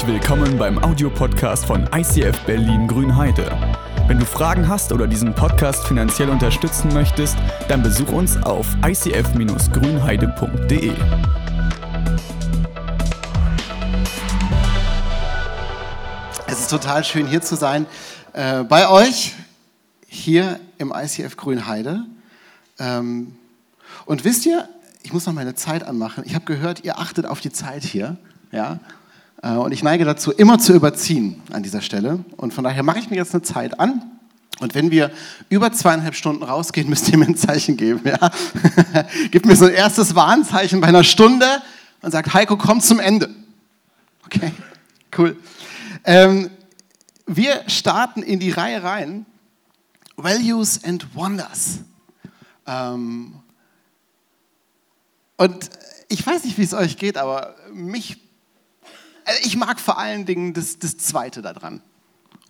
Herzlich willkommen beim Audiopodcast von ICF Berlin Grünheide. Wenn du Fragen hast oder diesen Podcast finanziell unterstützen möchtest, dann besuch uns auf icf-grünheide.de. Es ist total schön hier zu sein äh, bei euch hier im ICF Grünheide. Ähm, und wisst ihr, ich muss noch meine Zeit anmachen. Ich habe gehört, ihr achtet auf die Zeit hier. Ja? Äh, und ich neige dazu, immer zu überziehen an dieser Stelle. Und von daher mache ich mir jetzt eine Zeit an. Und wenn wir über zweieinhalb Stunden rausgehen, müsst ihr mir ein Zeichen geben. Ja? Gebt mir so ein erstes Warnzeichen bei einer Stunde und sagt, Heiko, komm zum Ende. Okay, cool. Ähm, wir starten in die Reihe rein. Values and Wonders. Ähm, und ich weiß nicht, wie es euch geht, aber mich, ich mag vor allen Dingen das, das Zweite daran.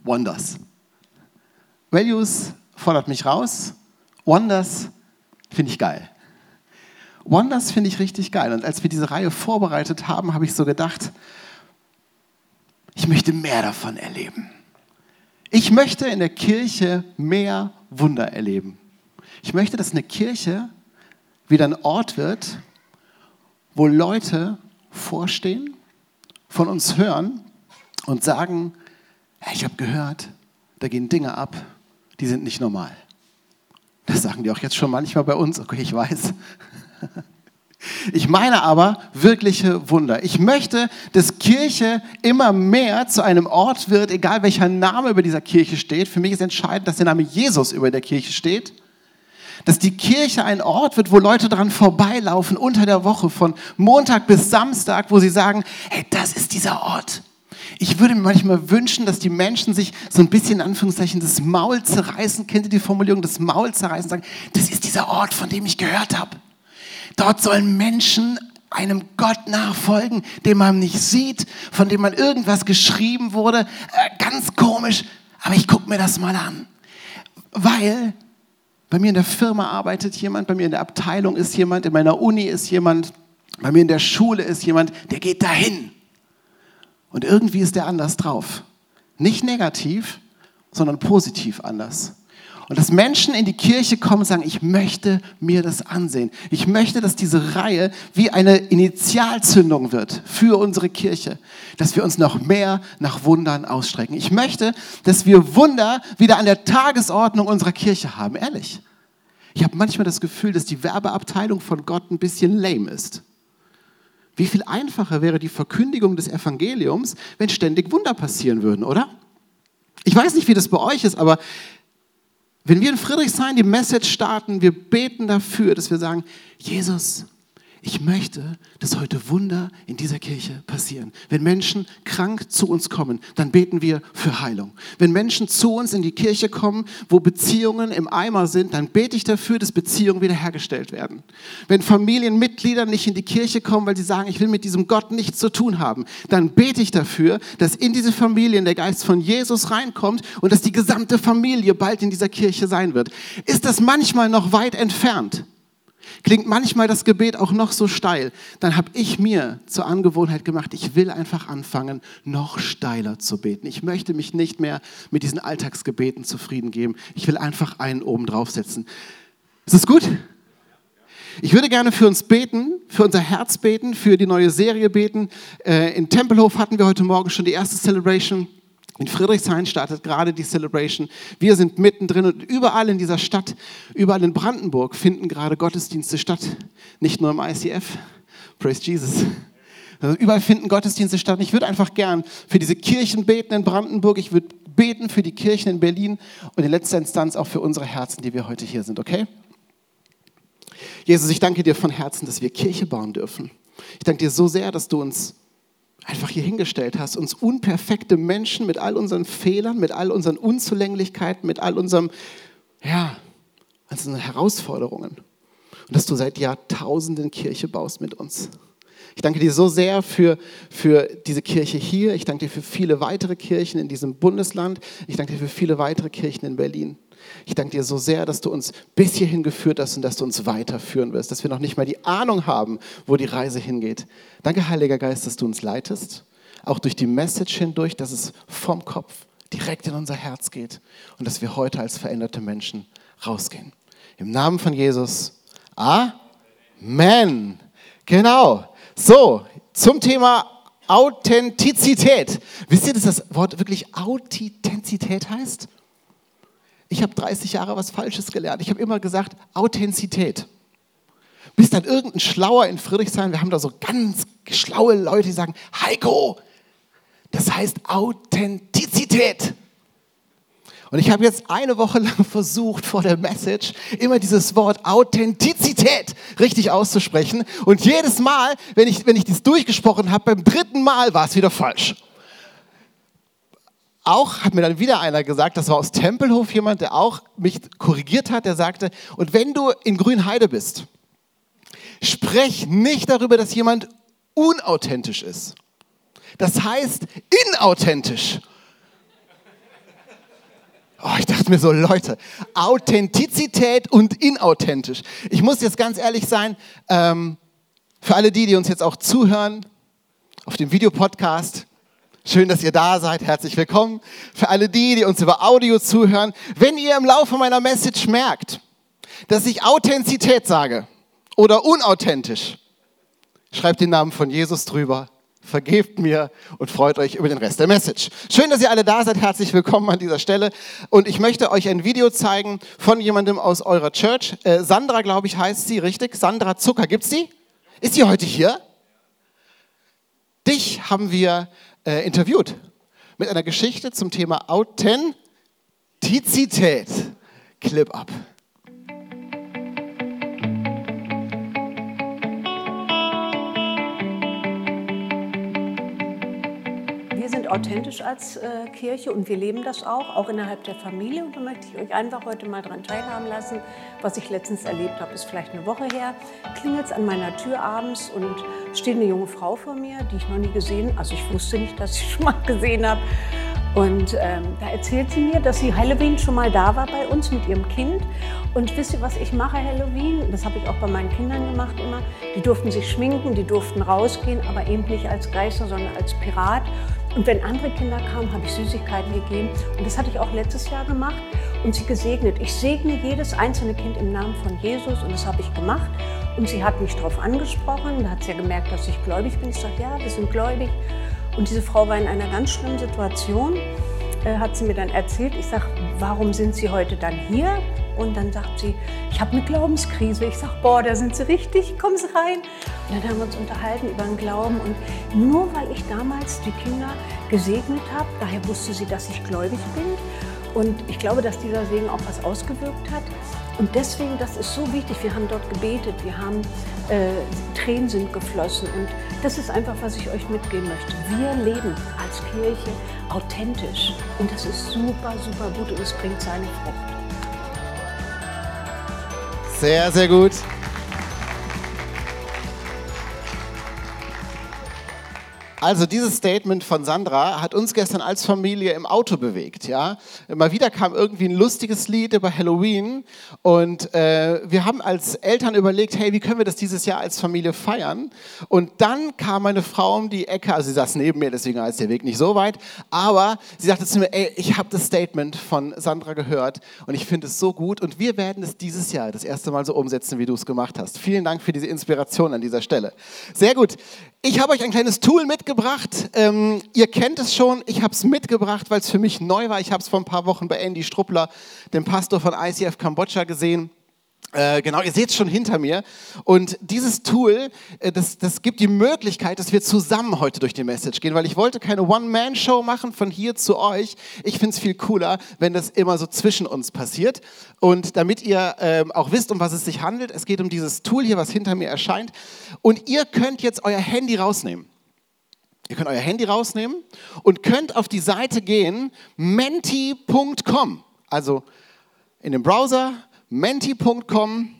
Wonders. Values fordert mich raus. Wonders finde ich geil. Wonders finde ich richtig geil. Und als wir diese Reihe vorbereitet haben, habe ich so gedacht, ich möchte mehr davon erleben. Ich möchte in der Kirche mehr Wunder erleben. Ich möchte, dass eine Kirche wieder ein Ort wird, wo Leute vorstehen, von uns hören und sagen, ich habe gehört, da gehen Dinge ab, die sind nicht normal. Das sagen die auch jetzt schon manchmal bei uns. Okay, ich weiß. Ich meine aber wirkliche Wunder. Ich möchte, dass Kirche immer mehr zu einem Ort wird, egal welcher Name über dieser Kirche steht. Für mich ist entscheidend, dass der Name Jesus über der Kirche steht. Dass die Kirche ein Ort wird, wo Leute dran vorbeilaufen unter der Woche, von Montag bis Samstag, wo sie sagen, hey, das ist dieser Ort. Ich würde mir manchmal wünschen, dass die Menschen sich so ein bisschen in Anführungszeichen das Maul zerreißen. Kennt ihr die Formulierung, das Maul zerreißen? Sagen, das ist dieser Ort, von dem ich gehört habe. Dort sollen Menschen einem Gott nachfolgen, den man nicht sieht, von dem man irgendwas geschrieben wurde. Äh, ganz komisch, aber ich gucke mir das mal an. Weil bei mir in der Firma arbeitet jemand, bei mir in der Abteilung ist jemand, in meiner Uni ist jemand, bei mir in der Schule ist jemand, der geht dahin. Und irgendwie ist der anders drauf. Nicht negativ, sondern positiv anders. Und dass Menschen in die Kirche kommen und sagen, ich möchte mir das ansehen. Ich möchte, dass diese Reihe wie eine Initialzündung wird für unsere Kirche. Dass wir uns noch mehr nach Wundern ausstrecken. Ich möchte, dass wir Wunder wieder an der Tagesordnung unserer Kirche haben. Ehrlich. Ich habe manchmal das Gefühl, dass die Werbeabteilung von Gott ein bisschen lame ist. Wie viel einfacher wäre die Verkündigung des Evangeliums, wenn ständig Wunder passieren würden, oder? Ich weiß nicht, wie das bei euch ist, aber wenn wir in Friedrichshain die Message starten, wir beten dafür, dass wir sagen, Jesus, ich möchte, dass heute Wunder in dieser Kirche passieren. Wenn Menschen krank zu uns kommen, dann beten wir für Heilung. Wenn Menschen zu uns in die Kirche kommen, wo Beziehungen im Eimer sind, dann bete ich dafür, dass Beziehungen wiederhergestellt werden. Wenn Familienmitglieder nicht in die Kirche kommen, weil sie sagen, ich will mit diesem Gott nichts zu tun haben, dann bete ich dafür, dass in diese Familien der Geist von Jesus reinkommt und dass die gesamte Familie bald in dieser Kirche sein wird. Ist das manchmal noch weit entfernt? Klingt manchmal das Gebet auch noch so steil. Dann habe ich mir zur Angewohnheit gemacht, ich will einfach anfangen, noch steiler zu beten. Ich möchte mich nicht mehr mit diesen Alltagsgebeten zufrieden geben. Ich will einfach einen oben draufsetzen. Ist das gut? Ich würde gerne für uns beten, für unser Herz beten, für die neue Serie beten. Äh, in Tempelhof hatten wir heute Morgen schon die erste Celebration. In Friedrichshain startet gerade die Celebration. Wir sind mittendrin und überall in dieser Stadt, überall in Brandenburg finden gerade Gottesdienste statt. Nicht nur im ICF. Praise Jesus. Also überall finden Gottesdienste statt. Ich würde einfach gern für diese Kirchen beten in Brandenburg. Ich würde beten für die Kirchen in Berlin und in letzter Instanz auch für unsere Herzen, die wir heute hier sind, okay? Jesus, ich danke dir von Herzen, dass wir Kirche bauen dürfen. Ich danke dir so sehr, dass du uns einfach hier hingestellt hast, uns unperfekte Menschen mit all unseren Fehlern, mit all unseren Unzulänglichkeiten, mit all unserem, ja, unseren Herausforderungen. Und dass du seit Jahrtausenden Kirche baust mit uns. Ich danke dir so sehr für, für diese Kirche hier. Ich danke dir für viele weitere Kirchen in diesem Bundesland. Ich danke dir für viele weitere Kirchen in Berlin. Ich danke dir so sehr, dass du uns bis hierhin geführt hast und dass du uns weiterführen wirst, dass wir noch nicht mal die Ahnung haben, wo die Reise hingeht. Danke, Heiliger Geist, dass du uns leitest. auch durch die Message hindurch, dass es vom Kopf direkt in unser Herz geht und dass wir heute als veränderte Menschen rausgehen. Im Namen von Jesus. Amen. Genau. So, zum Thema Authentizität. Wisst ihr, dass das Wort wirklich Authentizität heißt? Ich habe 30 Jahre was Falsches gelernt. Ich habe immer gesagt Authentizität. Bis dann irgendein Schlauer in Friedrichshain, wir haben da so ganz schlaue Leute, die sagen, Heiko, das heißt Authentizität. Und ich habe jetzt eine Woche lang versucht, vor der Message immer dieses Wort Authentizität richtig auszusprechen. Und jedes Mal, wenn ich, wenn ich dies durchgesprochen habe, beim dritten Mal war es wieder falsch. Auch hat mir dann wieder einer gesagt, das war aus Tempelhof jemand, der auch mich korrigiert hat, der sagte, und wenn du in Grünheide bist, sprech nicht darüber, dass jemand unauthentisch ist. Das heißt inauthentisch. Oh, ich dachte mir so, Leute, Authentizität und inauthentisch. Ich muss jetzt ganz ehrlich sein, ähm, für alle die, die uns jetzt auch zuhören auf dem Videopodcast, schön, dass ihr da seid, herzlich willkommen. Für alle die, die uns über Audio zuhören, wenn ihr im Laufe meiner Message merkt, dass ich Authentizität sage oder unauthentisch, schreibt den Namen von Jesus drüber vergebt mir und freut euch über den Rest der Message. Schön, dass ihr alle da seid. Herzlich willkommen an dieser Stelle. Und ich möchte euch ein Video zeigen von jemandem aus eurer Church. Äh, Sandra, glaube ich, heißt sie, richtig? Sandra Zucker, gibt's sie? Ist sie heute hier? Dich haben wir äh, interviewt mit einer Geschichte zum Thema Authentizität. Clip ab. Authentisch als äh, Kirche und wir leben das auch, auch innerhalb der Familie. Und da möchte ich euch einfach heute mal daran teilhaben lassen. Was ich letztens erlebt habe, ist vielleicht eine Woche her. Klingelt es an meiner Tür abends und steht eine junge Frau vor mir, die ich noch nie gesehen also ich wusste nicht, dass ich schon mal gesehen habe. Und ähm, da erzählt sie mir, dass sie Halloween schon mal da war bei uns mit ihrem Kind. Und wisst ihr, was ich mache Halloween? Das habe ich auch bei meinen Kindern gemacht immer. Die durften sich schminken, die durften rausgehen, aber eben nicht als Geister, sondern als Pirat. Und wenn andere Kinder kamen, habe ich Süßigkeiten gegeben. Und das hatte ich auch letztes Jahr gemacht und sie gesegnet. Ich segne jedes einzelne Kind im Namen von Jesus und das habe ich gemacht. Und sie hat mich darauf angesprochen. Da hat sie ja gemerkt, dass ich gläubig bin. Ich sage, ja, wir sind gläubig. Und diese Frau war in einer ganz schlimmen Situation. Äh, hat sie mir dann erzählt. Ich sage, warum sind Sie heute dann hier? Und dann sagt sie, ich habe eine Glaubenskrise. Ich sage, boah, da sind Sie richtig, kommen Sie rein. Und dann haben wir uns unterhalten über den Glauben. Und nur weil ich damals die Kinder gesegnet habe, daher wusste sie, dass ich gläubig bin. Und ich glaube, dass dieser Segen auch was ausgewirkt hat. Und deswegen, das ist so wichtig. Wir haben dort gebetet, wir haben äh, Tränen sind geflossen. Und das ist einfach, was ich euch mitgeben möchte. Wir leben als Kirche authentisch. Und das ist super, super gut und es bringt seine Frucht. Sehr, sehr gut. Also dieses Statement von Sandra hat uns gestern als Familie im Auto bewegt. Ja, mal wieder kam irgendwie ein lustiges Lied über Halloween und äh, wir haben als Eltern überlegt, hey, wie können wir das dieses Jahr als Familie feiern? Und dann kam meine Frau um die Ecke, also sie saß neben mir, deswegen ist der Weg nicht so weit, aber sie sagte zu mir, ey, ich habe das Statement von Sandra gehört und ich finde es so gut und wir werden es dieses Jahr das erste Mal so umsetzen, wie du es gemacht hast. Vielen Dank für diese Inspiration an dieser Stelle. Sehr gut. Ich habe euch ein kleines Tool mitgebracht. Ähm, ihr kennt es schon. Ich habe es mitgebracht, weil es für mich neu war. Ich habe es vor ein paar Wochen bei Andy Struppler, dem Pastor von ICF Kambodscha, gesehen. Äh, genau, ihr seht es schon hinter mir. Und dieses Tool, äh, das, das gibt die Möglichkeit, dass wir zusammen heute durch die Message gehen, weil ich wollte keine One-Man-Show machen von hier zu euch. Ich finde es viel cooler, wenn das immer so zwischen uns passiert. Und damit ihr äh, auch wisst, um was es sich handelt, es geht um dieses Tool hier, was hinter mir erscheint. Und ihr könnt jetzt euer Handy rausnehmen. Ihr könnt euer Handy rausnehmen und könnt auf die Seite gehen, menti.com. Also in dem Browser menti.com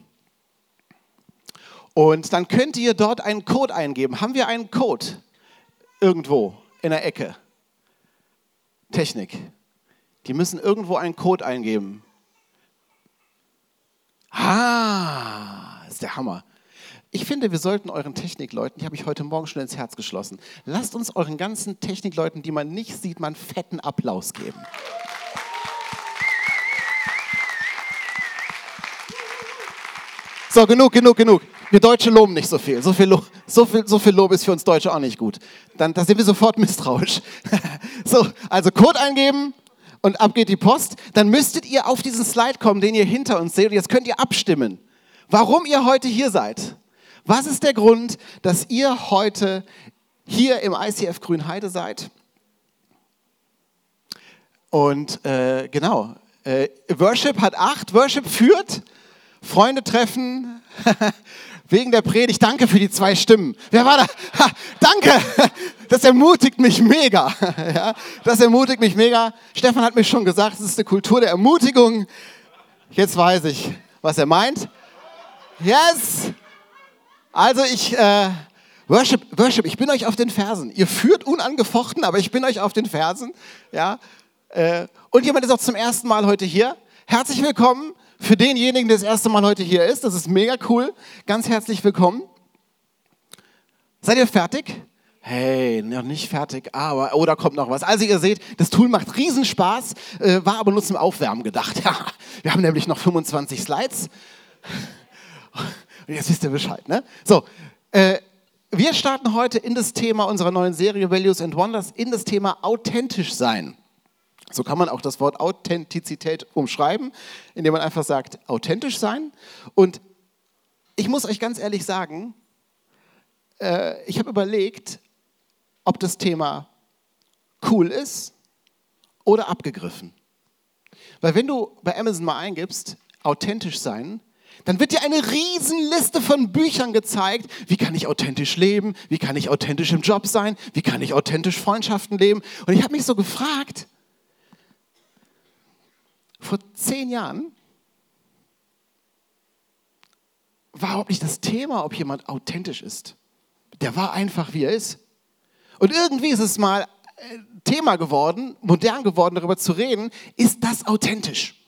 und dann könnt ihr dort einen Code eingeben. Haben wir einen Code irgendwo in der Ecke? Technik. Die müssen irgendwo einen Code eingeben. Ah, ist der Hammer. Ich finde, wir sollten euren Technikleuten, die habe ich heute Morgen schon ins Herz geschlossen, lasst uns euren ganzen Technikleuten, die man nicht sieht, mal einen fetten Applaus geben. So, genug, genug, genug. Wir Deutsche loben nicht so viel. So viel, Lob, so viel, so viel Lob ist für uns Deutsche auch nicht gut. Dann da sind wir sofort misstrauisch. so, also Code eingeben und ab geht die Post. Dann müsstet ihr auf diesen Slide kommen, den ihr hinter uns seht. Und jetzt könnt ihr abstimmen, warum ihr heute hier seid. Was ist der Grund, dass ihr heute hier im ICF Grünheide seid? Und äh, genau, äh, Worship hat acht, Worship führt, Freunde treffen, wegen der Predigt. Danke für die zwei Stimmen. Wer war da? Ha, danke! Das ermutigt mich mega. Ja, das ermutigt mich mega. Stefan hat mir schon gesagt, es ist eine Kultur der Ermutigung. Jetzt weiß ich, was er meint. Yes! Also ich, äh, Worship, Worship, ich bin euch auf den Fersen. Ihr führt unangefochten, aber ich bin euch auf den Fersen. Ja? Äh, und jemand ist auch zum ersten Mal heute hier. Herzlich willkommen für denjenigen, der das erste Mal heute hier ist. Das ist mega cool. Ganz herzlich willkommen. Seid ihr fertig? Hey, noch nicht fertig, aber, oh, da kommt noch was. Also ihr seht, das Tool macht Riesenspaß, äh, war aber nur zum Aufwärmen gedacht. Ja, wir haben nämlich noch 25 Slides. Jetzt wisst ihr Bescheid, ne? So, äh, wir starten heute in das Thema unserer neuen Serie Values and Wonders, in das Thema authentisch sein. So kann man auch das Wort Authentizität umschreiben, indem man einfach sagt, authentisch sein. Und ich muss euch ganz ehrlich sagen, äh, ich habe überlegt, ob das Thema cool ist oder abgegriffen. Weil wenn du bei Amazon mal eingibst, authentisch sein, dann wird dir eine Riesenliste von Büchern gezeigt. Wie kann ich authentisch leben? Wie kann ich authentisch im Job sein? Wie kann ich authentisch Freundschaften leben? Und ich habe mich so gefragt, vor zehn Jahren war überhaupt nicht das Thema, ob jemand authentisch ist. Der war einfach, wie er ist. Und irgendwie ist es mal äh, Thema geworden, modern geworden, darüber zu reden, ist das authentisch?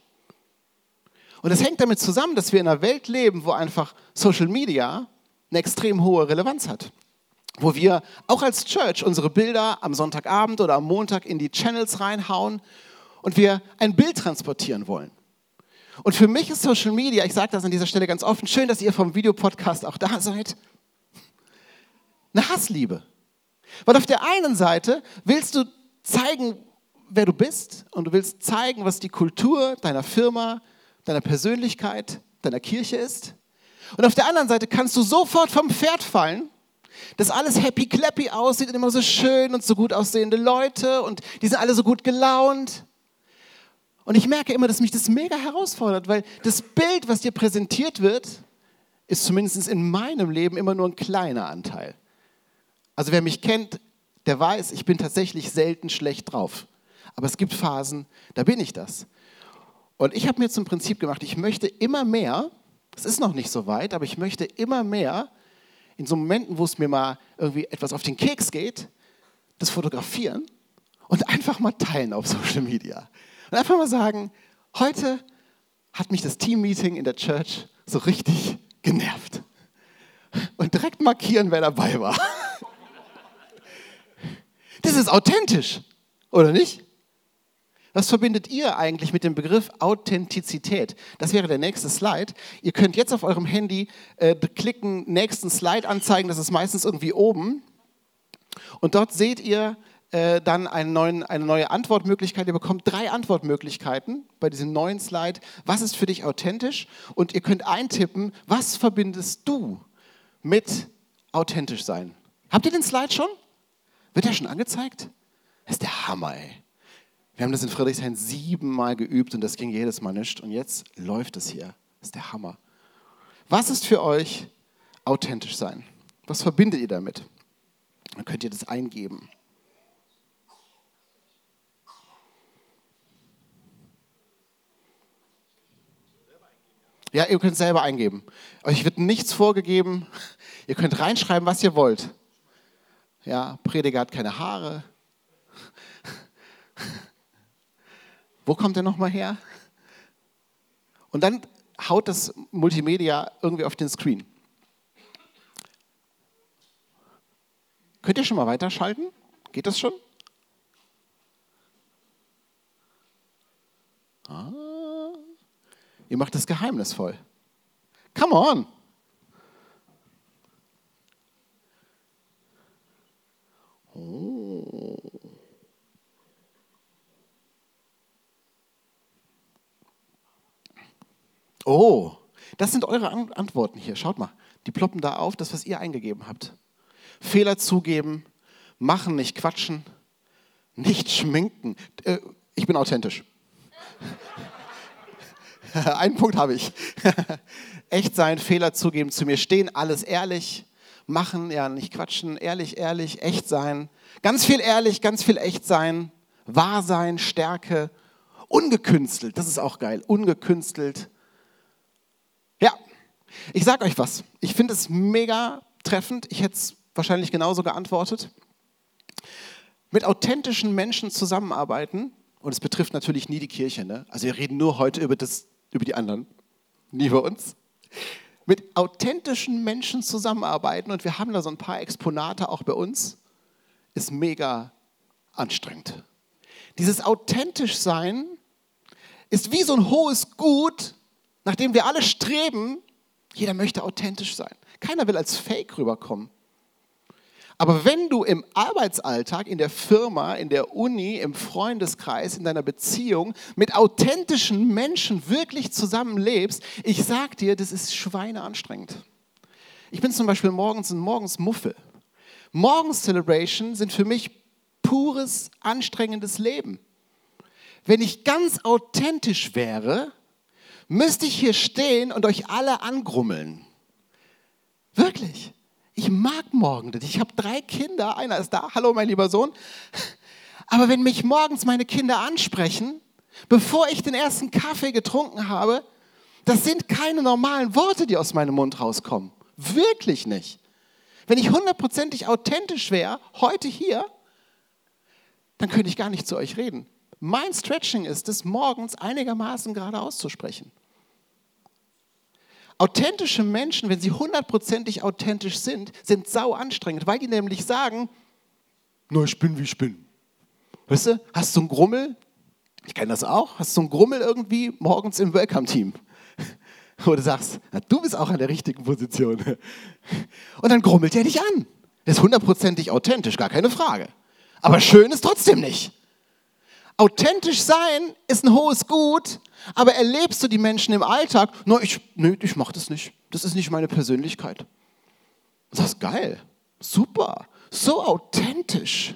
Und das hängt damit zusammen, dass wir in einer Welt leben, wo einfach Social Media eine extrem hohe Relevanz hat. Wo wir auch als Church unsere Bilder am Sonntagabend oder am Montag in die Channels reinhauen und wir ein Bild transportieren wollen. Und für mich ist Social Media, ich sage das an dieser Stelle ganz offen, schön, dass ihr vom Videopodcast auch da seid, eine Hassliebe. Weil auf der einen Seite willst du zeigen, wer du bist und du willst zeigen, was die Kultur deiner Firma, deiner Persönlichkeit, deiner Kirche ist. Und auf der anderen Seite kannst du sofort vom Pferd fallen, dass alles happy clappy aussieht und immer so schön und so gut aussehende Leute und die sind alle so gut gelaunt. Und ich merke immer, dass mich das mega herausfordert, weil das Bild, was dir präsentiert wird, ist zumindest in meinem Leben immer nur ein kleiner Anteil. Also wer mich kennt, der weiß, ich bin tatsächlich selten schlecht drauf. Aber es gibt Phasen, da bin ich das. Und ich habe mir zum Prinzip gemacht, ich möchte immer mehr, es ist noch nicht so weit, aber ich möchte immer mehr in so Momenten, wo es mir mal irgendwie etwas auf den Keks geht, das fotografieren und einfach mal teilen auf Social Media. Und einfach mal sagen, heute hat mich das Team-Meeting in der Church so richtig genervt. Und direkt markieren, wer dabei war. Das ist authentisch, oder nicht? Was verbindet ihr eigentlich mit dem Begriff Authentizität? Das wäre der nächste Slide. Ihr könnt jetzt auf eurem Handy äh, klicken, nächsten Slide anzeigen, das ist meistens irgendwie oben. Und dort seht ihr äh, dann neuen, eine neue Antwortmöglichkeit. Ihr bekommt drei Antwortmöglichkeiten bei diesem neuen Slide. Was ist für dich authentisch? Und ihr könnt eintippen, was verbindest du mit authentisch sein? Habt ihr den Slide schon? Wird der schon angezeigt? Das ist der Hammer, ey. Wir haben das in Friedrichshain siebenmal geübt und das ging jedes Mal nicht. Und jetzt läuft es hier. Das ist der Hammer. Was ist für euch authentisch sein? Was verbindet ihr damit? Dann könnt ihr das eingeben. Ja, ihr könnt selber eingeben. Euch wird nichts vorgegeben. Ihr könnt reinschreiben, was ihr wollt. Ja, Prediger hat keine Haare. Wo kommt der nochmal her? Und dann haut das Multimedia irgendwie auf den Screen. Könnt ihr schon mal weiterschalten? Geht das schon? Ah, ihr macht das geheimnisvoll. Come on! Oh, das sind eure Antworten hier. Schaut mal, die ploppen da auf, das, was ihr eingegeben habt. Fehler zugeben, machen, nicht quatschen, nicht schminken. Äh, ich bin authentisch. Einen Punkt habe ich. Echt sein, Fehler zugeben, zu mir stehen, alles ehrlich machen, ja, nicht quatschen, ehrlich, ehrlich, echt sein. Ganz viel ehrlich, ganz viel echt sein, wahr sein, Stärke, ungekünstelt, das ist auch geil, ungekünstelt. Ja, ich sag euch was, ich finde es mega treffend, ich hätte es wahrscheinlich genauso geantwortet. Mit authentischen Menschen zusammenarbeiten, und es betrifft natürlich nie die Kirche, ne? also wir reden nur heute über, das, über die anderen, nie über uns mit authentischen Menschen zusammenarbeiten und wir haben da so ein paar Exponate auch bei uns, ist mega anstrengend. Dieses authentisch sein ist wie so ein hohes Gut, nach dem wir alle streben. Jeder möchte authentisch sein. Keiner will als Fake rüberkommen. Aber wenn du im Arbeitsalltag, in der Firma, in der Uni, im Freundeskreis, in deiner Beziehung mit authentischen Menschen wirklich zusammenlebst, ich sag dir, das ist schweineanstrengend. Ich bin zum Beispiel morgens ein Morgens Muffel. Morgens Celebration sind für mich pures, anstrengendes Leben. Wenn ich ganz authentisch wäre, müsste ich hier stehen und euch alle angrummeln. Wirklich. Ich mag morgen Ich habe drei Kinder, einer ist da, hallo mein lieber Sohn. Aber wenn mich morgens meine Kinder ansprechen, bevor ich den ersten Kaffee getrunken habe, das sind keine normalen Worte, die aus meinem Mund rauskommen. Wirklich nicht. Wenn ich hundertprozentig authentisch wäre, heute hier, dann könnte ich gar nicht zu euch reden. Mein Stretching ist es, morgens einigermaßen gerade auszusprechen. Authentische Menschen, wenn sie hundertprozentig authentisch sind, sind sau anstrengend, weil die nämlich sagen, nur ich bin wie ich bin. Weißt du, hast du einen Grummel? Ich kenne das auch. Hast du einen Grummel irgendwie morgens im Welcome-Team? Wo du sagst, na, du bist auch an der richtigen Position. Und dann grummelt er dich an. Das ist hundertprozentig authentisch, gar keine Frage. Aber schön ist trotzdem nicht. Authentisch sein ist ein hohes Gut, aber erlebst du die Menschen im Alltag? No, ich, nee, ich mache das nicht. Das ist nicht meine Persönlichkeit. Das ist geil. Super. So authentisch.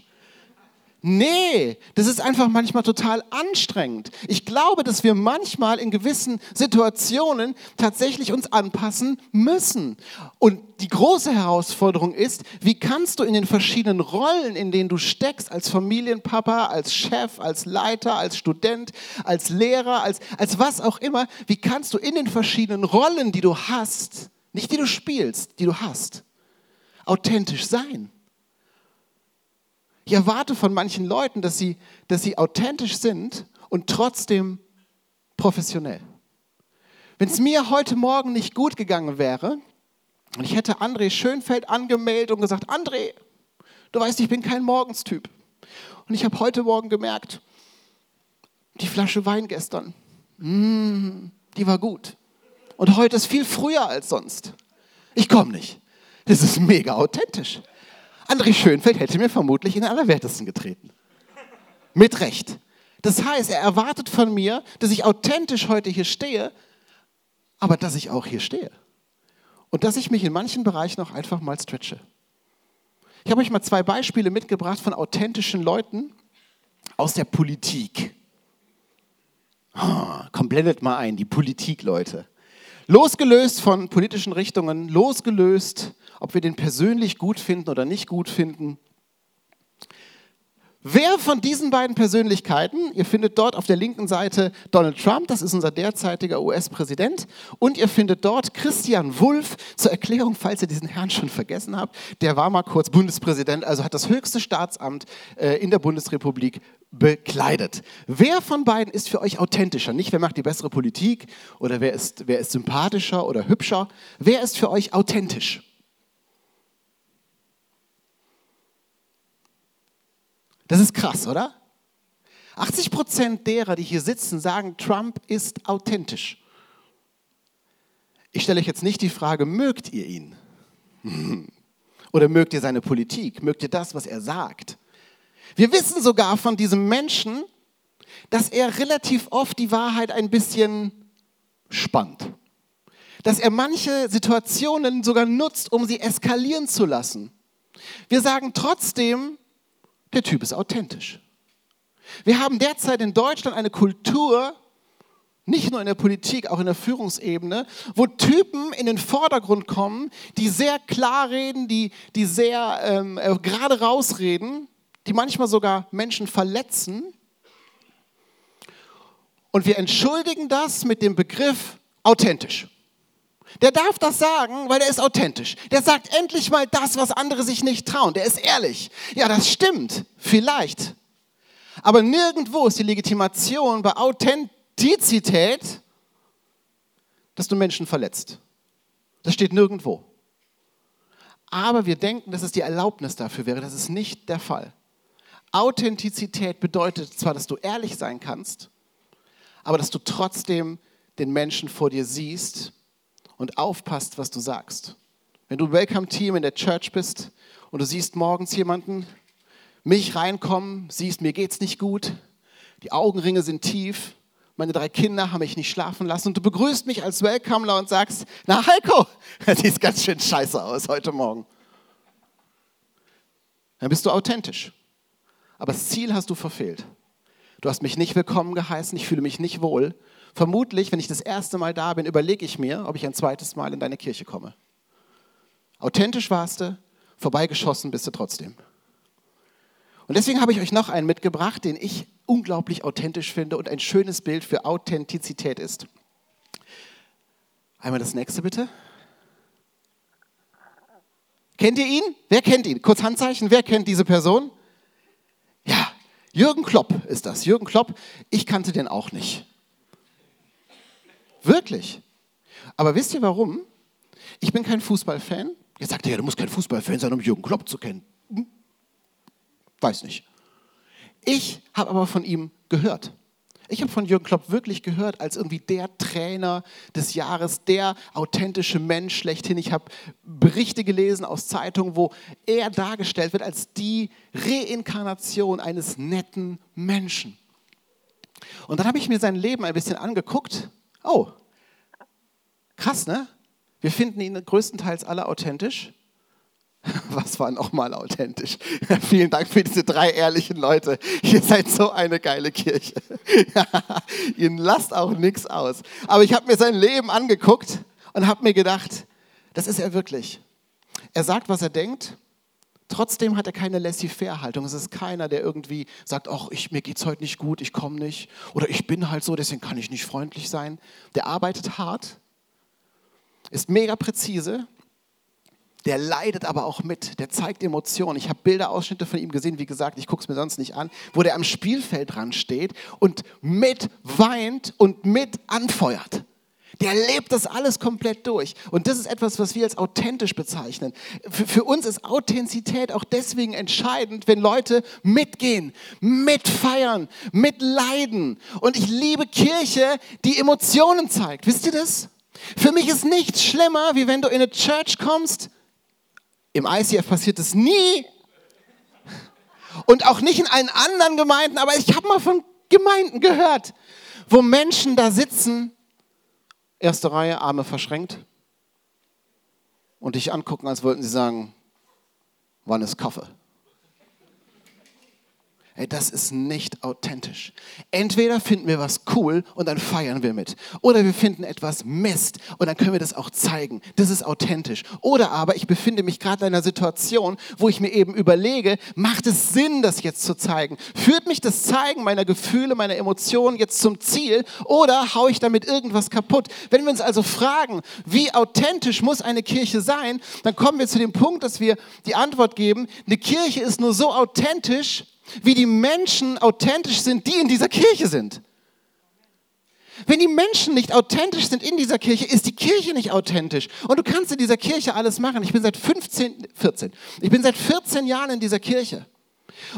Nee, das ist einfach manchmal total anstrengend. Ich glaube, dass wir manchmal in gewissen Situationen tatsächlich uns anpassen müssen. Und die große Herausforderung ist, wie kannst du in den verschiedenen Rollen, in denen du steckst, als Familienpapa, als Chef, als Leiter, als Student, als Lehrer, als, als was auch immer, wie kannst du in den verschiedenen Rollen, die du hast, nicht die du spielst, die du hast, authentisch sein? Ich erwarte von manchen Leuten, dass sie, dass sie authentisch sind und trotzdem professionell. Wenn es mir heute Morgen nicht gut gegangen wäre und ich hätte André Schönfeld angemeldet und gesagt, André, du weißt, ich bin kein Morgenstyp. Und ich habe heute Morgen gemerkt, die Flasche Wein gestern, mm, die war gut. Und heute ist viel früher als sonst. Ich komme nicht. Das ist mega authentisch. André Schönfeld hätte mir vermutlich in den Allerwertesten getreten. Mit Recht. Das heißt, er erwartet von mir, dass ich authentisch heute hier stehe, aber dass ich auch hier stehe. Und dass ich mich in manchen Bereichen auch einfach mal stretche. Ich habe euch mal zwei Beispiele mitgebracht von authentischen Leuten aus der Politik. Oh, komm, blendet mal ein, die Politik, Leute. Losgelöst von politischen Richtungen, losgelöst ob wir den persönlich gut finden oder nicht gut finden. Wer von diesen beiden Persönlichkeiten, ihr findet dort auf der linken Seite Donald Trump, das ist unser derzeitiger US-Präsident, und ihr findet dort Christian Wulff, zur Erklärung, falls ihr diesen Herrn schon vergessen habt, der war mal kurz Bundespräsident, also hat das höchste Staatsamt äh, in der Bundesrepublik bekleidet. Wer von beiden ist für euch authentischer? Nicht, wer macht die bessere Politik oder wer ist, wer ist sympathischer oder hübscher? Wer ist für euch authentisch? Das ist krass, oder? 80 Prozent derer, die hier sitzen, sagen, Trump ist authentisch. Ich stelle euch jetzt nicht die Frage, mögt ihr ihn? Oder mögt ihr seine Politik? Mögt ihr das, was er sagt? Wir wissen sogar von diesem Menschen, dass er relativ oft die Wahrheit ein bisschen spannt. Dass er manche Situationen sogar nutzt, um sie eskalieren zu lassen. Wir sagen trotzdem, der Typ ist authentisch. Wir haben derzeit in Deutschland eine Kultur, nicht nur in der Politik, auch in der Führungsebene, wo Typen in den Vordergrund kommen, die sehr klar reden, die, die sehr ähm, äh, gerade rausreden, die manchmal sogar Menschen verletzen. Und wir entschuldigen das mit dem Begriff authentisch. Der darf das sagen, weil er ist authentisch. Der sagt endlich mal das, was andere sich nicht trauen. Der ist ehrlich. Ja, das stimmt. Vielleicht. Aber nirgendwo ist die Legitimation bei Authentizität, dass du Menschen verletzt. Das steht nirgendwo. Aber wir denken, dass es die Erlaubnis dafür wäre. Das ist nicht der Fall. Authentizität bedeutet zwar, dass du ehrlich sein kannst, aber dass du trotzdem den Menschen vor dir siehst und aufpasst, was du sagst. Wenn du im Welcome-Team in der Church bist und du siehst morgens jemanden, mich reinkommen, siehst, mir geht's nicht gut, die Augenringe sind tief, meine drei Kinder haben mich nicht schlafen lassen und du begrüßt mich als Welcomer und sagst, na Heiko, sieht ganz schön scheiße aus heute Morgen. Dann bist du authentisch. Aber das Ziel hast du verfehlt. Du hast mich nicht willkommen geheißen, ich fühle mich nicht wohl. Vermutlich, wenn ich das erste Mal da bin, überlege ich mir, ob ich ein zweites Mal in deine Kirche komme. Authentisch warst du, vorbeigeschossen bist du trotzdem. Und deswegen habe ich euch noch einen mitgebracht, den ich unglaublich authentisch finde und ein schönes Bild für Authentizität ist. Einmal das nächste bitte. Kennt ihr ihn? Wer kennt ihn? Kurz Handzeichen, wer kennt diese Person? Ja, Jürgen Klopp ist das. Jürgen Klopp, ich kannte den auch nicht. Wirklich. Aber wisst ihr warum? Ich bin kein Fußballfan. Jetzt sagt er ja, du musst kein Fußballfan sein, um Jürgen Klopp zu kennen. Hm? Weiß nicht. Ich habe aber von ihm gehört. Ich habe von Jürgen Klopp wirklich gehört als irgendwie der Trainer des Jahres, der authentische Mensch schlechthin. Ich habe Berichte gelesen aus Zeitungen, wo er dargestellt wird als die Reinkarnation eines netten Menschen. Und dann habe ich mir sein Leben ein bisschen angeguckt. Oh, krass, ne? Wir finden ihn größtenteils alle authentisch. Was war nochmal authentisch? Vielen Dank für diese drei ehrlichen Leute. Ihr seid so eine geile Kirche. Ihr lasst auch nichts aus. Aber ich habe mir sein Leben angeguckt und habe mir gedacht, das ist er wirklich. Er sagt, was er denkt. Trotzdem hat er keine laissez-faire-Haltung. Es ist keiner, der irgendwie sagt, ach, ich, mir geht es heute nicht gut, ich komme nicht. Oder ich bin halt so, deswegen kann ich nicht freundlich sein. Der arbeitet hart, ist mega präzise der leidet aber auch mit, der zeigt Emotionen. Ich habe Bilderausschnitte von ihm gesehen, wie gesagt, ich gucke es mir sonst nicht an, wo der am Spielfeld dran steht und mit weint und mit anfeuert. Der lebt das alles komplett durch. Und das ist etwas, was wir als authentisch bezeichnen. Für, für, uns ist Authentizität auch deswegen entscheidend, wenn Leute mitgehen, mitfeiern, mitleiden. Und ich liebe Kirche, die Emotionen zeigt. Wisst ihr das? Für mich ist nichts schlimmer, wie wenn du in eine Church kommst im ICF passiert es nie. Und auch nicht in allen anderen Gemeinden, aber ich habe mal von Gemeinden gehört, wo Menschen da sitzen, erste Reihe, Arme verschränkt und dich angucken, als wollten sie sagen, wann ist Kaffee? Ey, das ist nicht authentisch. Entweder finden wir was cool und dann feiern wir mit. Oder wir finden etwas Mist und dann können wir das auch zeigen. Das ist authentisch. Oder aber ich befinde mich gerade in einer Situation, wo ich mir eben überlege, macht es Sinn, das jetzt zu zeigen? Führt mich das Zeigen meiner Gefühle, meiner Emotionen jetzt zum Ziel oder haue ich damit irgendwas kaputt? Wenn wir uns also fragen, wie authentisch muss eine Kirche sein, dann kommen wir zu dem Punkt, dass wir die Antwort geben, eine Kirche ist nur so authentisch, wie die Menschen authentisch sind, die in dieser Kirche sind. Wenn die Menschen nicht authentisch sind in dieser Kirche, ist die Kirche nicht authentisch. Und du kannst in dieser Kirche alles machen. Ich bin seit 15, 14, ich bin seit 14 Jahren in dieser Kirche.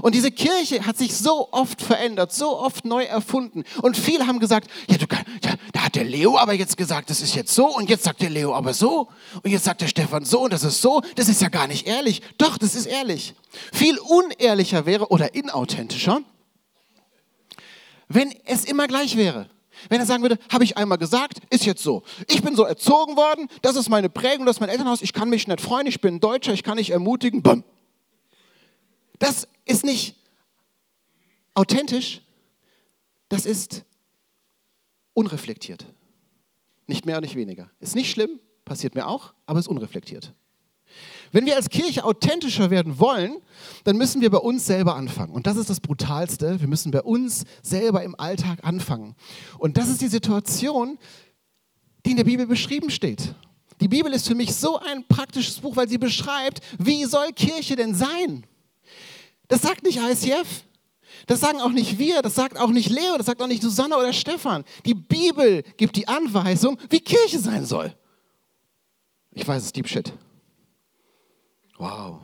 Und diese Kirche hat sich so oft verändert, so oft neu erfunden. Und viele haben gesagt, ja, du, ja, da hat der Leo aber jetzt gesagt, das ist jetzt so und jetzt sagt der Leo aber so und jetzt sagt der Stefan so und das ist so. Das ist ja gar nicht ehrlich. Doch, das ist ehrlich. Viel unehrlicher wäre oder inauthentischer, wenn es immer gleich wäre. Wenn er sagen würde, habe ich einmal gesagt, ist jetzt so. Ich bin so erzogen worden, das ist meine Prägung, das ist mein Elternhaus, ich kann mich nicht freuen, ich bin Deutscher, ich kann nicht ermutigen, bumm. Das ist nicht authentisch, das ist unreflektiert. Nicht mehr und nicht weniger. Ist nicht schlimm, passiert mir auch, aber ist unreflektiert. Wenn wir als Kirche authentischer werden wollen, dann müssen wir bei uns selber anfangen. Und das ist das Brutalste. Wir müssen bei uns selber im Alltag anfangen. Und das ist die Situation, die in der Bibel beschrieben steht. Die Bibel ist für mich so ein praktisches Buch, weil sie beschreibt, wie soll Kirche denn sein? Das sagt nicht ICF. Das sagen auch nicht wir, das sagt auch nicht Leo, das sagt auch nicht Susanne oder Stefan. Die Bibel gibt die Anweisung, wie Kirche sein soll. Ich weiß, es ist Deep Shit. Wow.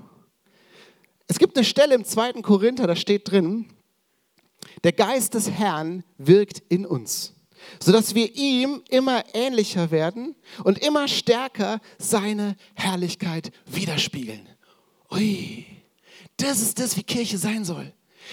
Es gibt eine Stelle im 2. Korinther, da steht drin, der Geist des Herrn wirkt in uns, sodass wir ihm immer ähnlicher werden und immer stärker seine Herrlichkeit widerspiegeln. Ui. Das ist das, wie Kirche sein soll.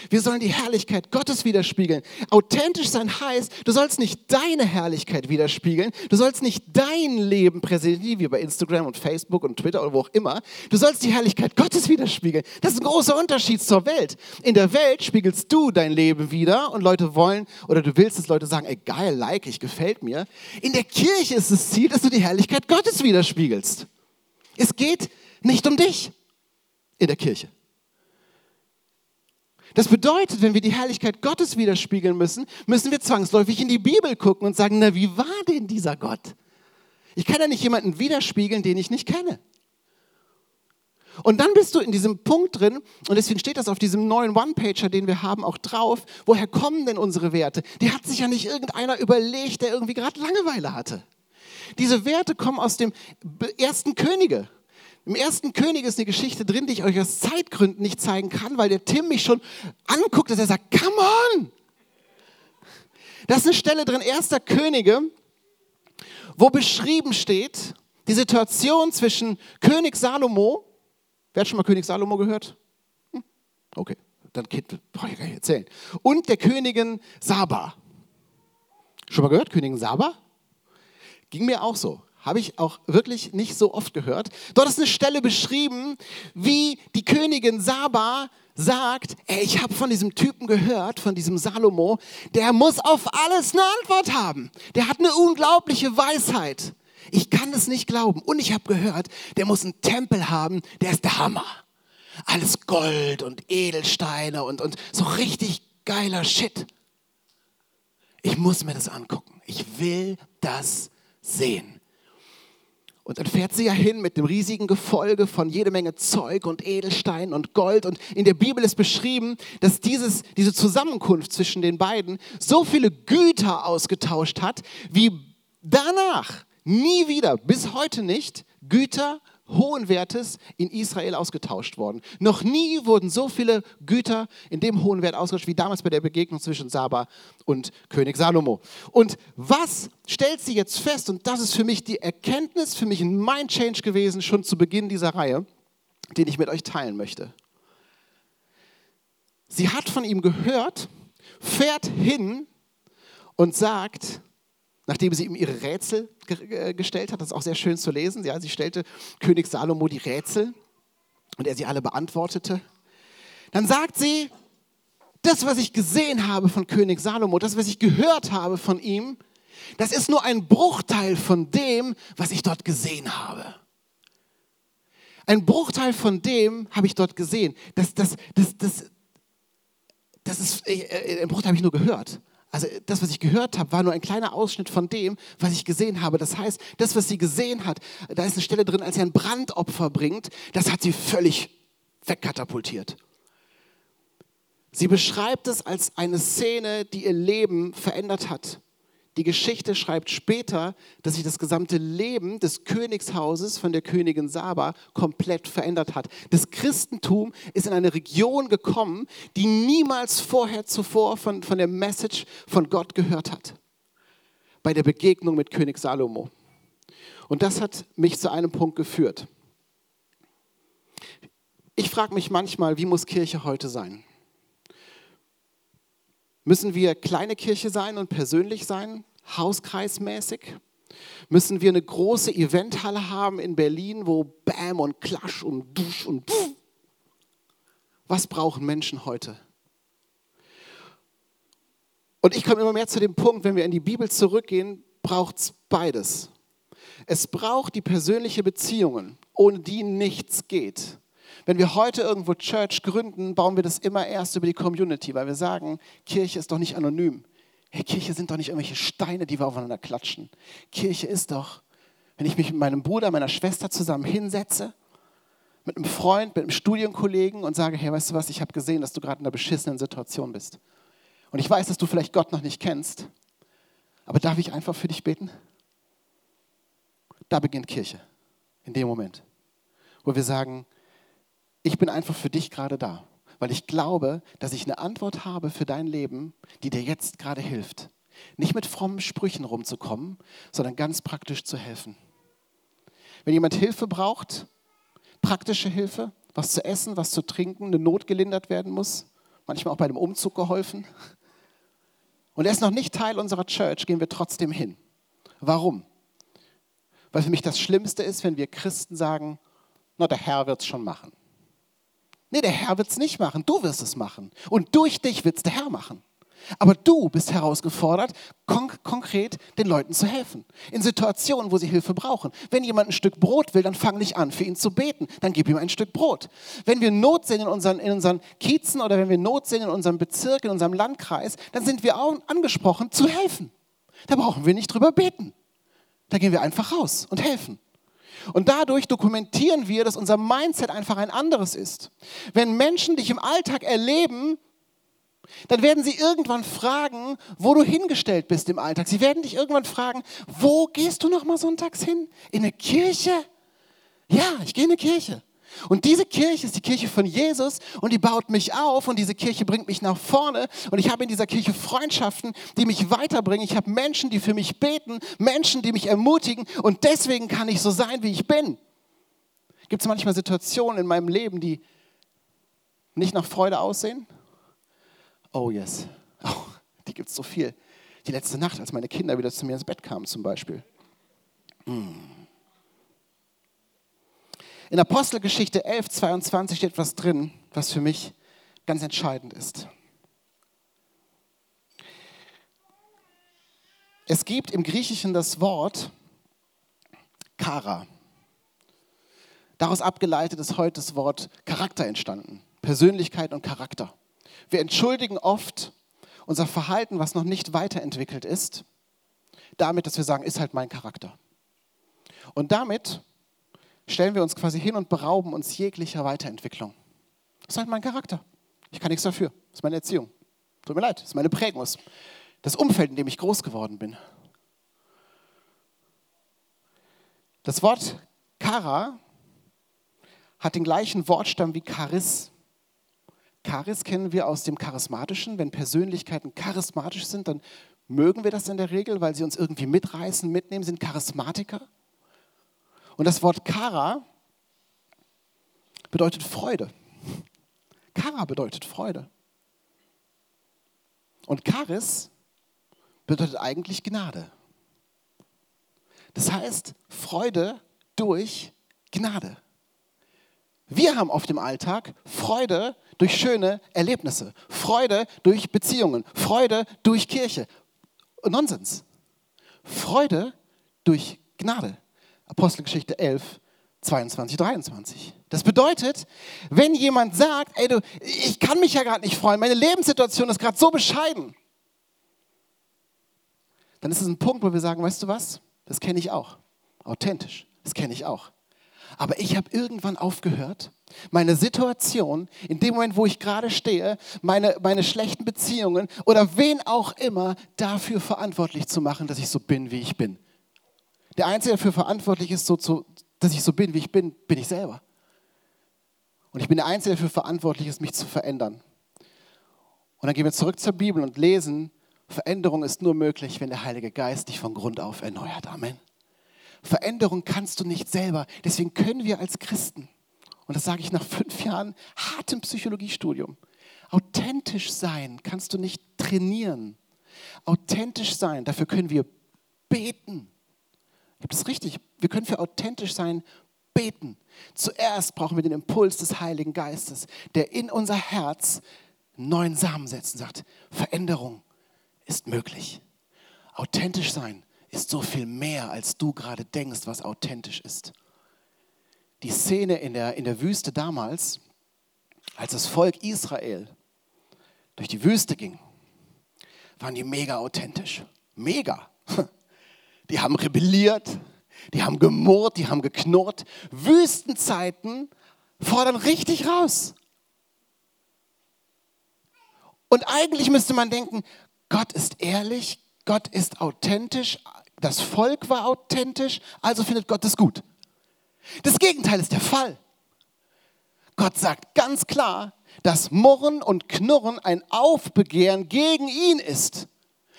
Wir sollen die Herrlichkeit Gottes widerspiegeln. Authentisch sein heißt, du sollst nicht deine Herrlichkeit widerspiegeln, du sollst nicht dein Leben präsentieren, wie bei Instagram und Facebook und Twitter oder wo auch immer. Du sollst die Herrlichkeit Gottes widerspiegeln. Das ist ein großer Unterschied zur Welt. In der Welt spiegelst du dein Leben wieder und Leute wollen oder du willst, dass Leute sagen, ey geil, like ich, gefällt mir. In der Kirche ist das Ziel, dass du die Herrlichkeit Gottes widerspiegelst. Es geht nicht um dich in der Kirche. Das bedeutet, wenn wir die Herrlichkeit Gottes widerspiegeln müssen, müssen wir zwangsläufig in die Bibel gucken und sagen, na, wie war denn dieser Gott? Ich kann ja nicht jemanden widerspiegeln, den ich nicht kenne. Und dann bist du in diesem Punkt drin, und deswegen steht das auf diesem neuen One-Pager, den wir haben, auch drauf. Woher kommen denn unsere Werte? Die hat sich ja nicht irgendeiner überlegt, der irgendwie gerade Langeweile hatte. Diese Werte kommen aus dem ersten Könige. Im ersten König ist eine Geschichte drin, die ich euch aus Zeitgründen nicht zeigen kann, weil der Tim mich schon anguckt, dass er sagt, come on! Das ist eine Stelle drin, erster Könige, wo beschrieben steht, die Situation zwischen König Salomo, wer hat schon mal König Salomo gehört? Hm? Okay, dann brauche ich gar nicht erzählen. Und der Königin Saba. Schon mal gehört, Königin Saba? Ging mir auch so habe ich auch wirklich nicht so oft gehört. Dort ist eine Stelle beschrieben, wie die Königin Saba sagt, ey, ich habe von diesem Typen gehört, von diesem Salomo, der muss auf alles eine Antwort haben. Der hat eine unglaubliche Weisheit. Ich kann es nicht glauben. Und ich habe gehört, der muss einen Tempel haben, der ist der Hammer. Alles Gold und Edelsteine und, und so richtig geiler Shit. Ich muss mir das angucken. Ich will das sehen. Und dann fährt sie ja hin mit dem riesigen Gefolge von jede Menge Zeug und Edelstein und Gold. Und in der Bibel ist beschrieben, dass dieses, diese Zusammenkunft zwischen den beiden so viele Güter ausgetauscht hat, wie danach nie wieder, bis heute nicht, Güter hohen Wertes in Israel ausgetauscht worden. Noch nie wurden so viele Güter in dem hohen Wert ausgetauscht wie damals bei der Begegnung zwischen Saba und König Salomo. Und was stellt sie jetzt fest? Und das ist für mich die Erkenntnis, für mich ein Mind-Change gewesen, schon zu Beginn dieser Reihe, den ich mit euch teilen möchte. Sie hat von ihm gehört, fährt hin und sagt, nachdem sie ihm ihre Rätsel ge gestellt hat. Das ist auch sehr schön zu lesen. Ja, sie stellte König Salomo die Rätsel und er sie alle beantwortete. Dann sagt sie, das, was ich gesehen habe von König Salomo, das, was ich gehört habe von ihm, das ist nur ein Bruchteil von dem, was ich dort gesehen habe. Ein Bruchteil von dem habe ich dort gesehen. Das, das, das, das, das ist, äh, äh ein Bruchteil habe ich nur gehört. Also das, was ich gehört habe, war nur ein kleiner Ausschnitt von dem, was ich gesehen habe. Das heißt, das, was sie gesehen hat, da ist eine Stelle drin, als sie ein Brandopfer bringt, das hat sie völlig wegkatapultiert. Sie beschreibt es als eine Szene, die ihr Leben verändert hat, die Geschichte schreibt später, dass sich das gesamte Leben des Königshauses von der Königin Saba komplett verändert hat. Das Christentum ist in eine Region gekommen, die niemals vorher zuvor von, von der Message von Gott gehört hat. Bei der Begegnung mit König Salomo. Und das hat mich zu einem Punkt geführt. Ich frage mich manchmal, wie muss Kirche heute sein? Müssen wir kleine Kirche sein und persönlich sein, hauskreismäßig? Müssen wir eine große Eventhalle haben in Berlin, wo Bam und Klasch und Dusch und Pff. Was brauchen Menschen heute? Und ich komme immer mehr zu dem Punkt, wenn wir in die Bibel zurückgehen, braucht es beides. Es braucht die persönliche Beziehungen, ohne die nichts geht. Wenn wir heute irgendwo Church gründen, bauen wir das immer erst über die Community, weil wir sagen, Kirche ist doch nicht anonym. Hey, Kirche sind doch nicht irgendwelche Steine, die wir aufeinander klatschen. Kirche ist doch, wenn ich mich mit meinem Bruder, meiner Schwester zusammen hinsetze, mit einem Freund, mit einem Studienkollegen und sage, hey, weißt du was, ich habe gesehen, dass du gerade in einer beschissenen Situation bist. Und ich weiß, dass du vielleicht Gott noch nicht kennst, aber darf ich einfach für dich beten? Da beginnt Kirche, in dem Moment, wo wir sagen, ich bin einfach für dich gerade da, weil ich glaube, dass ich eine Antwort habe für dein Leben, die dir jetzt gerade hilft. Nicht mit frommen Sprüchen rumzukommen, sondern ganz praktisch zu helfen. Wenn jemand Hilfe braucht, praktische Hilfe, was zu essen, was zu trinken, eine Not gelindert werden muss, manchmal auch bei dem Umzug geholfen, und er ist noch nicht Teil unserer Church, gehen wir trotzdem hin. Warum? Weil für mich das Schlimmste ist, wenn wir Christen sagen, na, der Herr wird es schon machen. Nee, der Herr wird es nicht machen, du wirst es machen. Und durch dich wird es der Herr machen. Aber du bist herausgefordert, konk konkret den Leuten zu helfen. In Situationen, wo sie Hilfe brauchen. Wenn jemand ein Stück Brot will, dann fang nicht an, für ihn zu beten. Dann gib ihm ein Stück Brot. Wenn wir Not sehen in unseren, in unseren Kiezen oder wenn wir Not sehen in unserem Bezirk, in unserem Landkreis, dann sind wir auch angesprochen, zu helfen. Da brauchen wir nicht drüber beten. Da gehen wir einfach raus und helfen. Und dadurch dokumentieren wir, dass unser Mindset einfach ein anderes ist. Wenn Menschen dich im Alltag erleben, dann werden sie irgendwann fragen, wo du hingestellt bist im Alltag. Sie werden dich irgendwann fragen, wo gehst du noch mal sonntags hin? In eine Kirche? Ja, ich gehe in eine Kirche. Und diese Kirche ist die Kirche von Jesus und die baut mich auf und diese Kirche bringt mich nach vorne und ich habe in dieser Kirche Freundschaften, die mich weiterbringen. Ich habe Menschen, die für mich beten, Menschen, die mich ermutigen und deswegen kann ich so sein, wie ich bin. Gibt es manchmal Situationen in meinem Leben, die nicht nach Freude aussehen? Oh yes, oh, die gibt es so viel. Die letzte Nacht, als meine Kinder wieder zu mir ins Bett kamen zum Beispiel. Mm. In Apostelgeschichte 11, 22 steht was drin, was für mich ganz entscheidend ist. Es gibt im Griechischen das Wort Kara. Daraus abgeleitet ist heute das Wort Charakter entstanden. Persönlichkeit und Charakter. Wir entschuldigen oft unser Verhalten, was noch nicht weiterentwickelt ist, damit, dass wir sagen, ist halt mein Charakter. Und damit stellen wir uns quasi hin und berauben uns jeglicher Weiterentwicklung. Das ist halt mein Charakter. Ich kann nichts dafür. Das ist meine Erziehung. Tut mir leid, das ist meine Prägung, das, Umfeld, in dem ich groß geworden bin. Das Wort Kara hat den gleichen Wortstamm wie Charis. Charis kennen wir aus dem Charismatischen. Wenn Persönlichkeiten charismatisch sind, dann mögen wir das in der Regel, weil sie uns irgendwie mitreißen, mitnehmen, sind Charismatiker. Und das Wort Kara bedeutet Freude. Kara bedeutet Freude. Und Charis bedeutet eigentlich Gnade. Das heißt Freude durch Gnade. Wir haben oft im Alltag Freude durch schöne Erlebnisse, Freude durch Beziehungen, Freude durch Kirche. Nonsens. Freude durch Gnade. Apostelgeschichte 11, 22, 23. Das bedeutet, wenn jemand sagt, ey du, ich kann mich ja gerade nicht freuen, meine Lebenssituation ist gerade so bescheiden, dann ist es ein Punkt, wo wir sagen, weißt du was, das kenne ich auch, authentisch, das kenne ich auch. Aber ich habe irgendwann aufgehört, meine Situation, in dem Moment, wo ich gerade stehe, meine, meine schlechten Beziehungen oder wen auch immer dafür verantwortlich zu machen, dass ich so bin, wie ich bin. Der Einzige, der dafür verantwortlich ist, so zu, dass ich so bin, wie ich bin, bin ich selber. Und ich bin der Einzige, der dafür verantwortlich ist, mich zu verändern. Und dann gehen wir zurück zur Bibel und lesen, Veränderung ist nur möglich, wenn der Heilige Geist dich von Grund auf erneuert. Amen. Veränderung kannst du nicht selber. Deswegen können wir als Christen, und das sage ich nach fünf Jahren hartem Psychologiestudium, authentisch sein kannst du nicht trainieren. Authentisch sein, dafür können wir beten. Gibt es richtig? Wir können für authentisch sein beten. Zuerst brauchen wir den Impuls des Heiligen Geistes, der in unser Herz neuen Samen setzt und sagt, Veränderung ist möglich. Authentisch sein ist so viel mehr, als du gerade denkst, was authentisch ist. Die Szene in der, in der Wüste damals, als das Volk Israel durch die Wüste ging, waren die mega authentisch. Mega. Die haben rebelliert, die haben gemurrt, die haben geknurrt. Wüstenzeiten fordern richtig raus. Und eigentlich müsste man denken, Gott ist ehrlich, Gott ist authentisch, das Volk war authentisch, also findet Gott es gut. Das Gegenteil ist der Fall. Gott sagt ganz klar, dass Murren und Knurren ein Aufbegehren gegen ihn ist.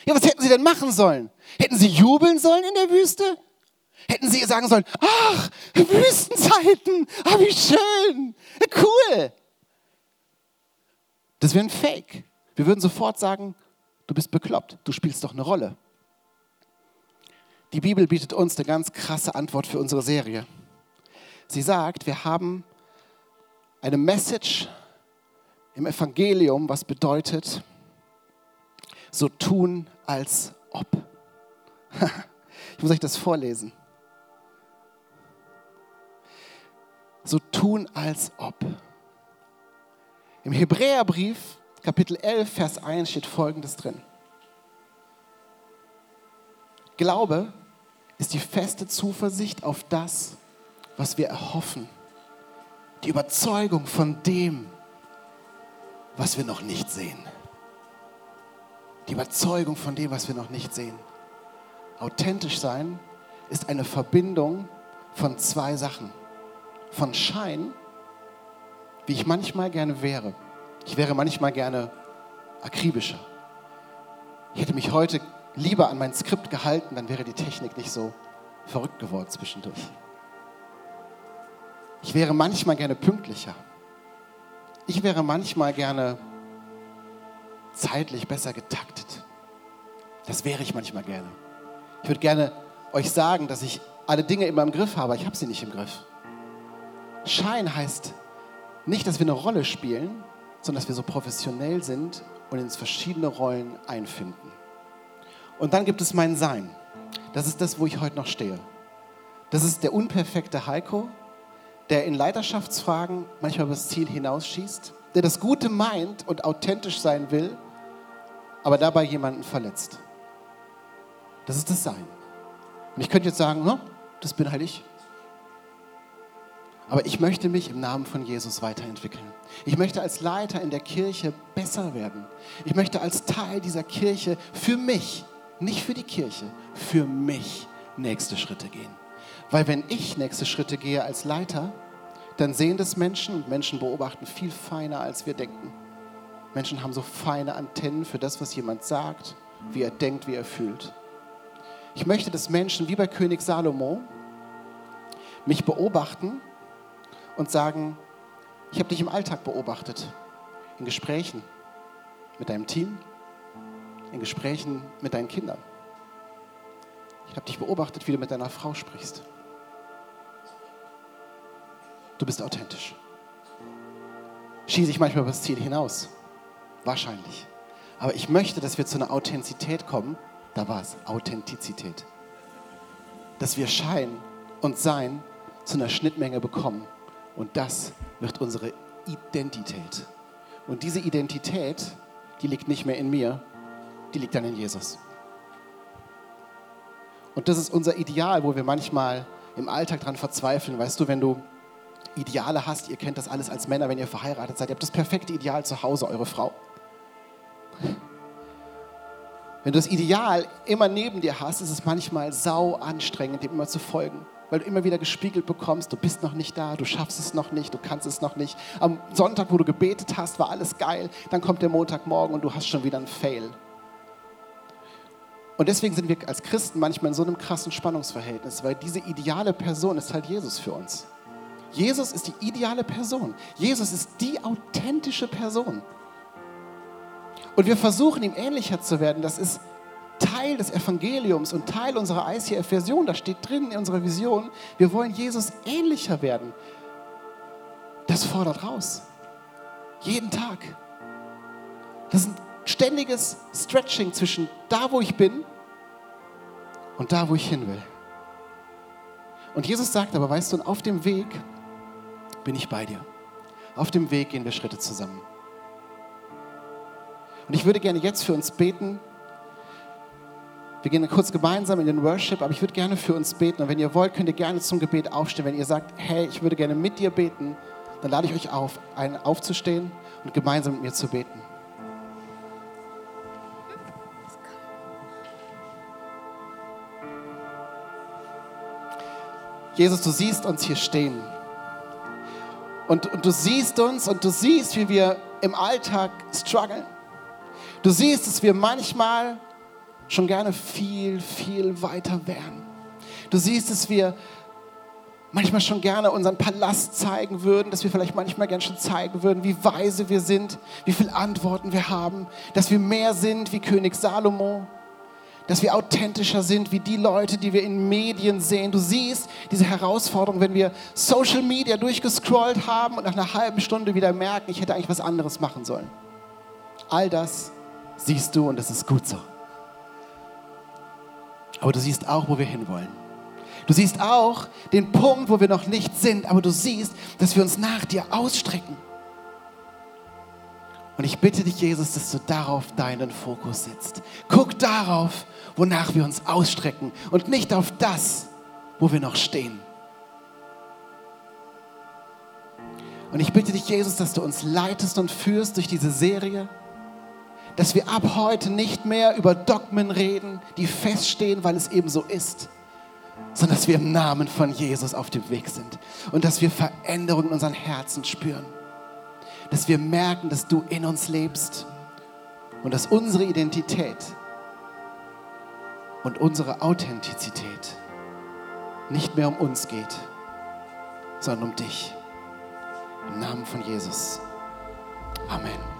Ja, was hätten sie denn machen sollen? Hätten sie jubeln sollen in der Wüste? Hätten sie sagen sollen, ach, Wüstenzeiten, ah, wie schön, cool. Das wäre ein Fake. Wir würden sofort sagen, du bist bekloppt, du spielst doch eine Rolle. Die Bibel bietet uns eine ganz krasse Antwort für unsere Serie. Sie sagt, wir haben eine Message im Evangelium, was bedeutet, so tun als ob. Ich muss euch das vorlesen. So tun als ob. Im Hebräerbrief, Kapitel 11, Vers 1 steht Folgendes drin. Glaube ist die feste Zuversicht auf das, was wir erhoffen. Die Überzeugung von dem, was wir noch nicht sehen. Die Überzeugung von dem, was wir noch nicht sehen. Authentisch sein ist eine Verbindung von zwei Sachen. Von Schein, wie ich manchmal gerne wäre. Ich wäre manchmal gerne akribischer. Ich hätte mich heute lieber an mein Skript gehalten, dann wäre die Technik nicht so verrückt geworden zwischendurch. Ich wäre manchmal gerne pünktlicher. Ich wäre manchmal gerne zeitlich besser getaktet. Das wäre ich manchmal gerne. Ich würde gerne euch sagen, dass ich alle Dinge immer im Griff habe. Ich habe sie nicht im Griff. Schein heißt nicht, dass wir eine Rolle spielen, sondern dass wir so professionell sind und ins verschiedene Rollen einfinden. Und dann gibt es mein Sein. Das ist das, wo ich heute noch stehe. Das ist der unperfekte Heiko, der in Leiterschaftsfragen manchmal über das Ziel hinausschießt, der das Gute meint und authentisch sein will, aber dabei jemanden verletzt. Das ist das Sein. Und ich könnte jetzt sagen, no, das bin halt ich. Aber ich möchte mich im Namen von Jesus weiterentwickeln. Ich möchte als Leiter in der Kirche besser werden. Ich möchte als Teil dieser Kirche für mich, nicht für die Kirche, für mich nächste Schritte gehen. Weil wenn ich nächste Schritte gehe als Leiter, dann sehen das Menschen und Menschen beobachten viel feiner, als wir denken. Menschen haben so feine Antennen für das, was jemand sagt, wie er denkt, wie er fühlt. Ich möchte, dass Menschen wie bei König Salomo mich beobachten und sagen, ich habe dich im Alltag beobachtet, in Gesprächen mit deinem Team, in Gesprächen mit deinen Kindern. Ich habe dich beobachtet, wie du mit deiner Frau sprichst. Du bist authentisch. Schieße ich manchmal über das Ziel hinaus? Wahrscheinlich. Aber ich möchte, dass wir zu einer Authentizität kommen. Da war es, Authentizität. Dass wir Schein und Sein zu einer Schnittmenge bekommen. Und das wird unsere Identität. Und diese Identität, die liegt nicht mehr in mir, die liegt dann in Jesus. Und das ist unser Ideal, wo wir manchmal im Alltag dran verzweifeln. Weißt du, wenn du Ideale hast, ihr kennt das alles als Männer, wenn ihr verheiratet seid, ihr habt das perfekte Ideal zu Hause, eure Frau. Wenn du das Ideal immer neben dir hast, ist es manchmal sau anstrengend, dem immer zu folgen. Weil du immer wieder gespiegelt bekommst, du bist noch nicht da, du schaffst es noch nicht, du kannst es noch nicht. Am Sonntag, wo du gebetet hast, war alles geil. Dann kommt der Montagmorgen und du hast schon wieder einen Fail. Und deswegen sind wir als Christen manchmal in so einem krassen Spannungsverhältnis, weil diese ideale Person ist halt Jesus für uns. Jesus ist die ideale Person. Jesus ist die authentische Person. Und wir versuchen ihm ähnlicher zu werden. Das ist Teil des Evangeliums und Teil unserer ICF-Version. Da steht drin in unserer Vision, wir wollen Jesus ähnlicher werden. Das fordert raus. Jeden Tag. Das ist ein ständiges Stretching zwischen da, wo ich bin und da, wo ich hin will. Und Jesus sagt aber, weißt du, auf dem Weg bin ich bei dir. Auf dem Weg gehen wir Schritte zusammen. Und ich würde gerne jetzt für uns beten. Wir gehen kurz gemeinsam in den Worship, aber ich würde gerne für uns beten. Und wenn ihr wollt, könnt ihr gerne zum Gebet aufstehen. Wenn ihr sagt, hey, ich würde gerne mit dir beten, dann lade ich euch auf, einen aufzustehen und gemeinsam mit mir zu beten. Jesus, du siehst uns hier stehen. Und, und, du siehst uns und du siehst, wie wir im Alltag strugglen. Du siehst, dass wir manchmal schon gerne viel, viel weiter wären. Du siehst, dass wir manchmal schon gerne unseren Palast zeigen würden, dass wir vielleicht manchmal gerne schon zeigen würden, wie weise wir sind, wie viele Antworten wir haben, dass wir mehr sind wie König Salomo, dass wir authentischer sind wie die Leute, die wir in Medien sehen. Du siehst diese Herausforderung, wenn wir Social Media durchgescrollt haben und nach einer halben Stunde wieder merken, ich hätte eigentlich was anderes machen sollen. All das siehst du und das ist gut so. Aber du siehst auch, wo wir hinwollen. Du siehst auch den Punkt, wo wir noch nicht sind, aber du siehst, dass wir uns nach dir ausstrecken. Und ich bitte dich, Jesus, dass du darauf deinen Fokus setzt. Guck darauf, wonach wir uns ausstrecken und nicht auf das, wo wir noch stehen. Und ich bitte dich, Jesus, dass du uns leitest und führst durch diese Serie dass wir ab heute nicht mehr über Dogmen reden, die feststehen, weil es eben so ist, sondern dass wir im Namen von Jesus auf dem Weg sind und dass wir Veränderungen in unseren Herzen spüren. Dass wir merken, dass du in uns lebst und dass unsere Identität und unsere Authentizität nicht mehr um uns geht, sondern um dich. Im Namen von Jesus. Amen.